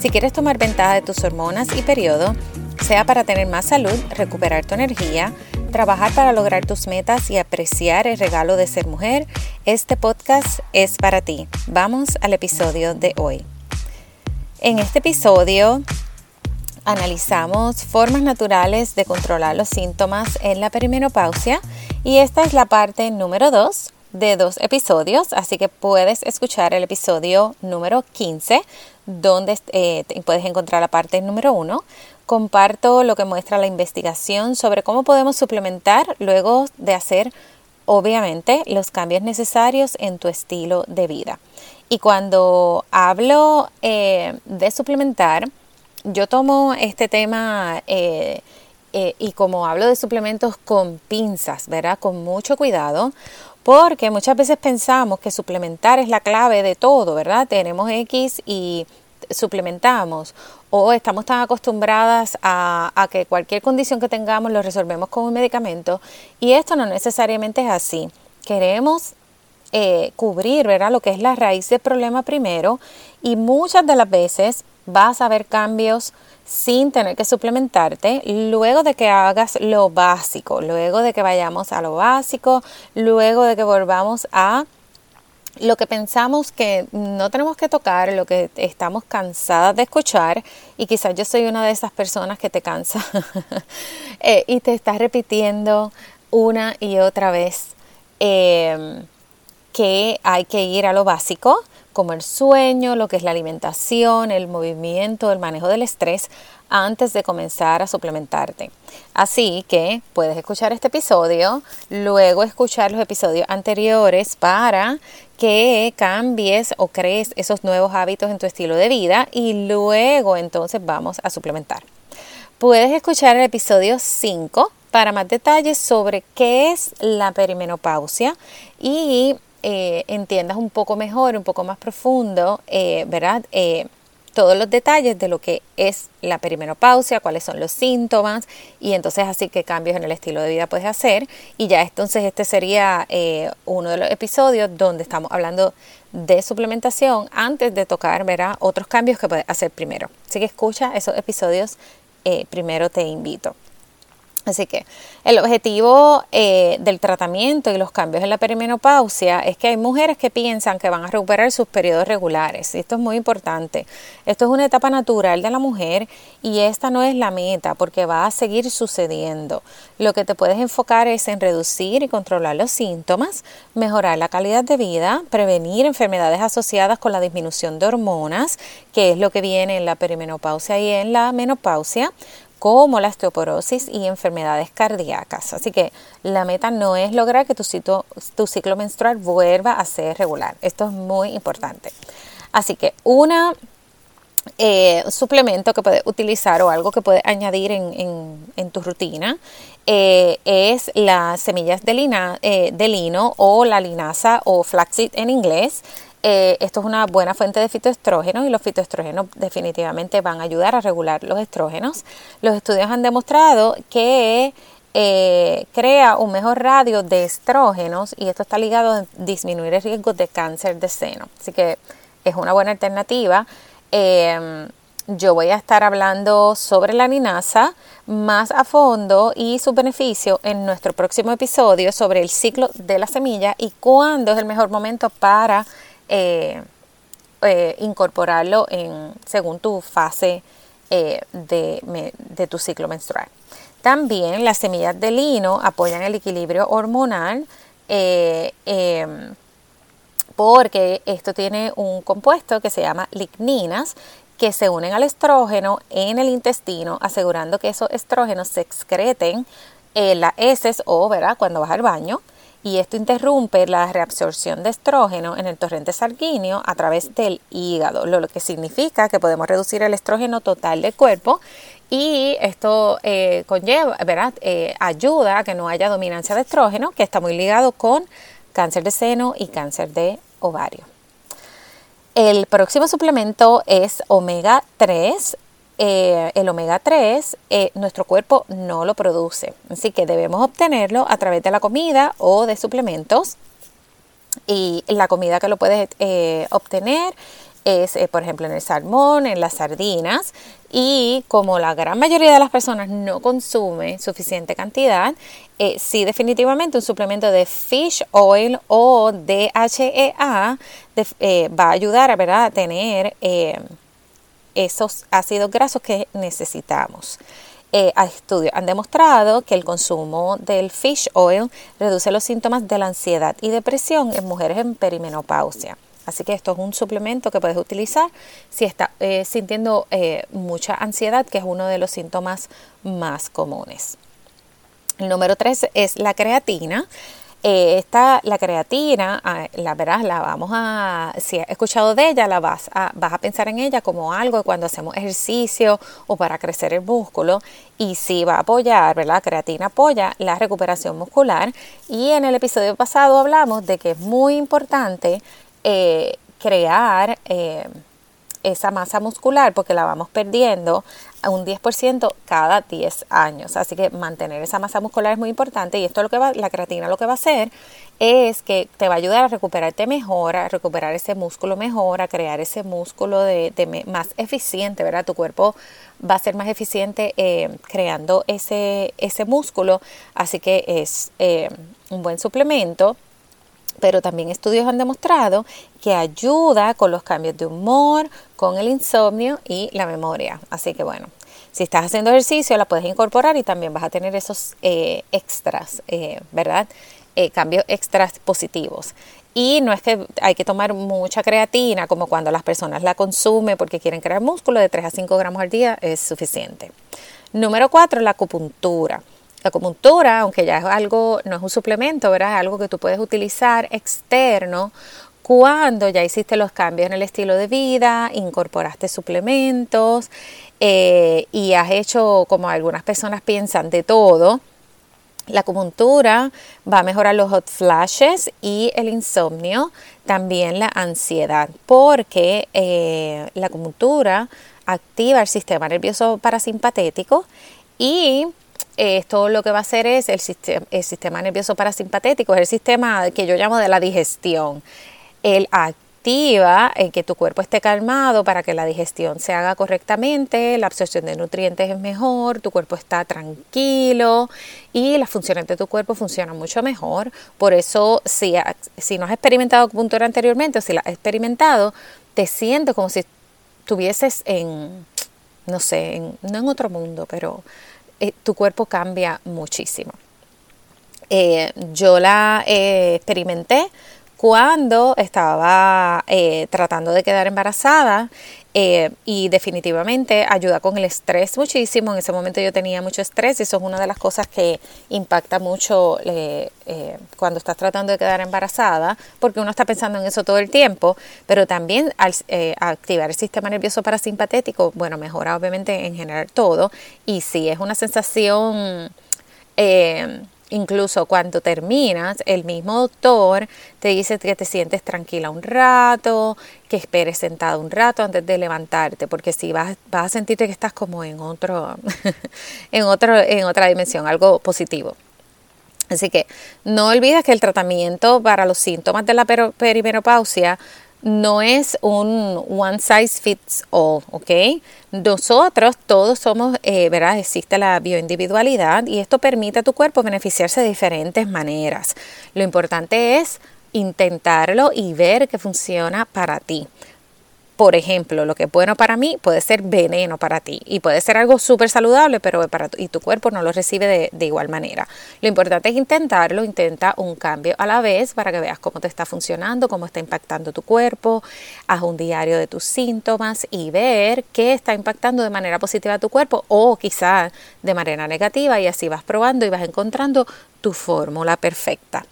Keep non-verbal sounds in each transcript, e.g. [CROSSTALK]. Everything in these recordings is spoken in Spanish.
Si quieres tomar ventaja de tus hormonas y periodo, sea para tener más salud, recuperar tu energía, trabajar para lograr tus metas y apreciar el regalo de ser mujer, este podcast es para ti. Vamos al episodio de hoy. En este episodio analizamos formas naturales de controlar los síntomas en la perimenopausia y esta es la parte número 2 de dos episodios, así que puedes escuchar el episodio número 15, donde eh, puedes encontrar la parte número 1. Comparto lo que muestra la investigación sobre cómo podemos suplementar luego de hacer, obviamente, los cambios necesarios en tu estilo de vida. Y cuando hablo eh, de suplementar, yo tomo este tema eh, y como hablo de suplementos con pinzas, ¿verdad? Con mucho cuidado, porque muchas veces pensamos que suplementar es la clave de todo, ¿verdad? Tenemos X y suplementamos o estamos tan acostumbradas a, que cualquier condición que tengamos lo resolvemos con un medicamento y esto no necesariamente es así. Queremos eh, cubrir, ¿verdad? Lo que es la raíz del problema primero y muchas de las veces vas a ver cambios sin tener que suplementarte, luego de que hagas lo básico, luego de que vayamos a lo básico, luego de que volvamos a lo que pensamos que no tenemos que tocar, lo que estamos cansadas de escuchar, y quizás yo soy una de esas personas que te cansa [LAUGHS] eh, y te estás repitiendo una y otra vez eh, que hay que ir a lo básico, como el sueño, lo que es la alimentación, el movimiento, el manejo del estrés, antes de comenzar a suplementarte. Así que puedes escuchar este episodio, luego escuchar los episodios anteriores para que cambies o crees esos nuevos hábitos en tu estilo de vida y luego entonces vamos a suplementar. Puedes escuchar el episodio 5 para más detalles sobre qué es la perimenopausia y eh, entiendas un poco mejor, un poco más profundo, eh, ¿verdad? Eh, todos los detalles de lo que es la perimenopausia, cuáles son los síntomas y entonces así que cambios en el estilo de vida puedes hacer y ya entonces este sería uno de los episodios donde estamos hablando de suplementación antes de tocar ¿verdad? otros cambios que puedes hacer primero. Así que escucha esos episodios, primero te invito. Así que el objetivo eh, del tratamiento y los cambios en la perimenopausia es que hay mujeres que piensan que van a recuperar sus periodos regulares. Esto es muy importante. Esto es una etapa natural de la mujer y esta no es la meta porque va a seguir sucediendo. Lo que te puedes enfocar es en reducir y controlar los síntomas, mejorar la calidad de vida, prevenir enfermedades asociadas con la disminución de hormonas, que es lo que viene en la perimenopausia y en la menopausia como la osteoporosis y enfermedades cardíacas. Así que la meta no es lograr que tu, tu ciclo menstrual vuelva a ser regular. Esto es muy importante. Así que una eh, suplemento que puedes utilizar o algo que puedes añadir en, tu rutina eh, es las semillas de, eh, de lino o la linaza o flaxseed en inglés. Eh, esto es una buena fuente de fitoestrógenos y los fitoestrógenos definitivamente van a ayudar a regular los estrógenos. Los estudios han demostrado que eh, crea un mejor radio de estrógenos y esto está ligado a disminuir el riesgo de cáncer de seno. Así que es una buena alternativa. Em, yo voy a estar hablando sobre la linaza más a fondo y su beneficio en nuestro próximo episodio sobre el ciclo de la semilla y cuándo es el mejor momento para eh, eh, incorporarlo en, según tu fase eh, de, tu ciclo menstrual. También las semillas de lino apoyan el equilibrio hormonal em, porque esto tiene un compuesto que se llama ligninas que se unen al estrógeno en el intestino, asegurando que esos estrógenos se excreten en las heces o, ¿verdad?, cuando vas al baño y esto interrumpe la reabsorción de estrógeno en el torrente sanguíneo a través del hígado, lo que significa que podemos reducir el estrógeno total del cuerpo y esto eh, conlleva, ¿verdad? Eh, ayuda a que no haya dominancia de estrógeno, que está muy ligado con cáncer de seno y cáncer de ovario. El próximo suplemento es omega 3. Eh, el omega 3 nuestro cuerpo no lo produce, así que debemos obtenerlo a través de la comida o de suplementos. Y la comida que lo puedes obtener es, eh, por ejemplo, en el salmón, en las sardinas. Y como la gran mayoría de las personas no consume suficiente cantidad, eh, sí definitivamente un suplemento de fish oil o DHEA eh, va a ayudar a tener esos ácidos grasos que necesitamos. estudios han demostrado que el consumo del fish oil reduce los síntomas de la ansiedad y depresión en mujeres en perimenopausia. Así que esto es un suplemento que puedes utilizar si estás eh, sintiendo eh, mucha ansiedad, que es uno de los síntomas más comunes. El número tres es la creatina. Eh, esta, la creatina, ah, la verdad, la vamos a, si has escuchado de ella, la vas a, vas a pensar en ella como algo cuando hacemos ejercicio o para crecer el músculo y sí va a apoyar, ¿verdad? La creatina apoya la recuperación muscular y en el episodio pasado hablamos de que es muy importante eh, crear eh, esa masa muscular porque la vamos perdiendo a un 10% cada 10 años. Así que mantener esa masa muscular es muy importante y esto lo que va, la creatina lo que va a hacer es que te va a ayudar a recuperarte mejor, a recuperar ese músculo mejor, a crear ese músculo de, más eficiente, ¿verdad? Tu cuerpo va a ser más eficiente eh, creando ese, ese músculo, así que es un buen suplemento pero también estudios han demostrado que ayuda con los cambios de humor, con el insomnio y la memoria. Así que bueno, si estás haciendo ejercicio la puedes incorporar y también vas a tener esos eh, extras, eh, ¿verdad? Eh, cambios extras positivos. Y no es que hay que tomar mucha creatina como cuando las personas la consumen porque quieren crear músculo, de 3 a 5 gramos al día es suficiente. Número 4, la acupuntura. La acupuntura, aunque ya es algo, no es un suplemento, ¿verdad? Es algo que tú puedes utilizar externo cuando ya hiciste los cambios en el estilo de vida, incorporaste suplementos eh, y has hecho, como algunas personas piensan, de todo. La acupuntura va a mejorar los hot flashes y el insomnio, también la ansiedad, porque eh, la acupuntura activa el sistema nervioso parasimpatético y esto lo que va a hacer es el sistema, el sistema nervioso parasimpatético, es el sistema que yo llamo de la digestión. Él activa en que tu cuerpo esté calmado para que la digestión se haga correctamente, la absorción de nutrientes es mejor, tu cuerpo está tranquilo y las funciones de tu cuerpo funcionan mucho mejor. Por eso, si, si no has experimentado acupuntura anteriormente o si la has experimentado, te sientes como si estuvieses en, no sé, no en otro mundo, pero eh, tu cuerpo cambia muchísimo. Eh, yo la eh, experimenté cuando estaba tratando de quedar embarazada y definitivamente ayuda con el estrés muchísimo. En ese momento yo tenía mucho estrés y eso es una de las cosas que impacta mucho cuando estás tratando de quedar embarazada, porque uno está pensando en eso todo el tiempo, pero también al activar el sistema nervioso parasimpatético, bueno, mejora obviamente en general todo y si es una sensación... Incluso cuando terminas, el mismo doctor te dice que te sientes tranquila un rato, que esperes sentado un rato antes de levantarte, porque si vas, vas a sentirte que estás como en otro, [LAUGHS] en otro, en otra dimensión, algo positivo. Así que no olvides que el tratamiento para los síntomas de la perimenopausia no es un one size fits all, ¿ok? Nosotros todos somos, eh, ¿verdad? Existe la bioindividualidad y esto permite a tu cuerpo beneficiarse de diferentes maneras. Lo importante es intentarlo y ver que funciona para ti. Por ejemplo, lo que es bueno para mí puede ser veneno para ti y puede ser algo súper saludable, pero para y tu cuerpo no lo recibe de, de, igual manera. Lo importante es intentarlo, intenta un cambio a la vez para que veas cómo te está funcionando, cómo está impactando tu cuerpo, haz un diario de tus síntomas y ver qué está impactando de manera positiva a tu cuerpo o quizá de manera negativa y así vas probando y vas encontrando tu fórmula perfecta.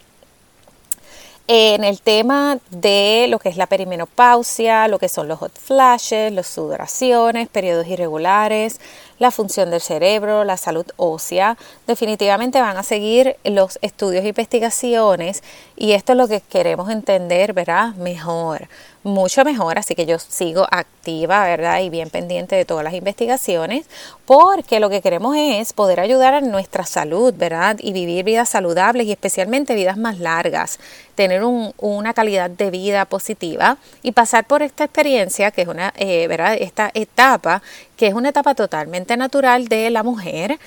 En el tema de lo que es la perimenopausia, lo que son los hot flashes, las sudoraciones, periodos irregulares, la función del cerebro, la salud ósea. Definitivamente van a seguir los estudios e investigaciones y esto es lo que queremos entender, ¿verdad? Mejor mucho mejor, así que yo sigo activa, ¿verdad? Y bien pendiente de todas las investigaciones, porque lo que queremos es poder ayudar a nuestra salud, ¿verdad? Y vivir vidas saludables y especialmente vidas más largas, tener una calidad de vida positiva y pasar por esta experiencia, que es una, eh, ¿verdad? Esta etapa, que es una etapa totalmente natural de la mujer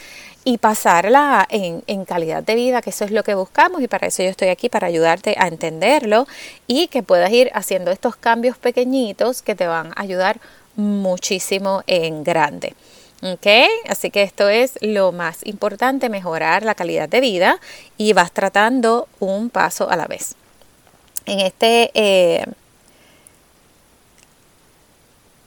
y pasarla en, en, calidad de vida, que eso es lo que buscamos y para eso yo estoy aquí, para ayudarte a entenderlo y que puedas ir haciendo estos cambios pequeñitos que te van a ayudar muchísimo en grande. Así que esto es lo más importante, mejorar la calidad de vida y vas tratando un paso a la vez. En este, eh,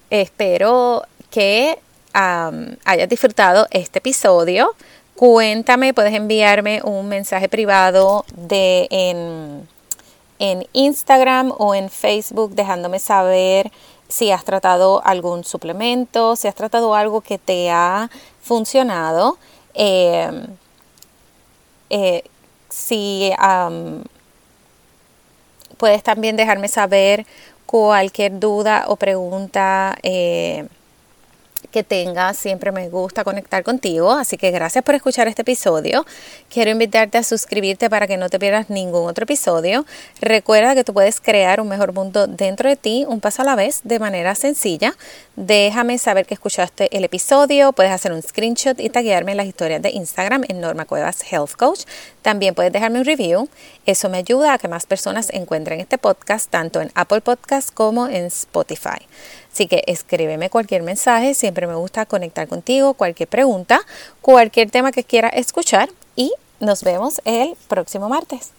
espero que hayas disfrutado este episodio. Cuéntame, puedes enviarme un mensaje privado de en, en Instagram o en Facebook dejándome saber si has tratado algún suplemento, si has tratado algo que te ha funcionado. Em, eh, si puedes también dejarme saber cualquier duda o pregunta eh, que tengas. Siempre me gusta conectar contigo. Así que gracias por escuchar este episodio. Quiero invitarte a suscribirte para que no te pierdas ningún otro episodio. Recuerda que tú puedes crear un mejor mundo dentro de ti, un paso a la vez, de manera sencilla. Déjame saber que escuchaste el episodio. Puedes hacer un screenshot y taguearme en las historias de Instagram en Norma Cuevas Health Coach. También puedes dejarme un review. Eso me ayuda a que más personas encuentren este podcast tanto en Apple Podcast como en Spotify. Así que escríbeme cualquier mensaje, siempre me gusta conectar contigo, cualquier pregunta, cualquier tema que quiera escuchar y nos vemos el próximo martes.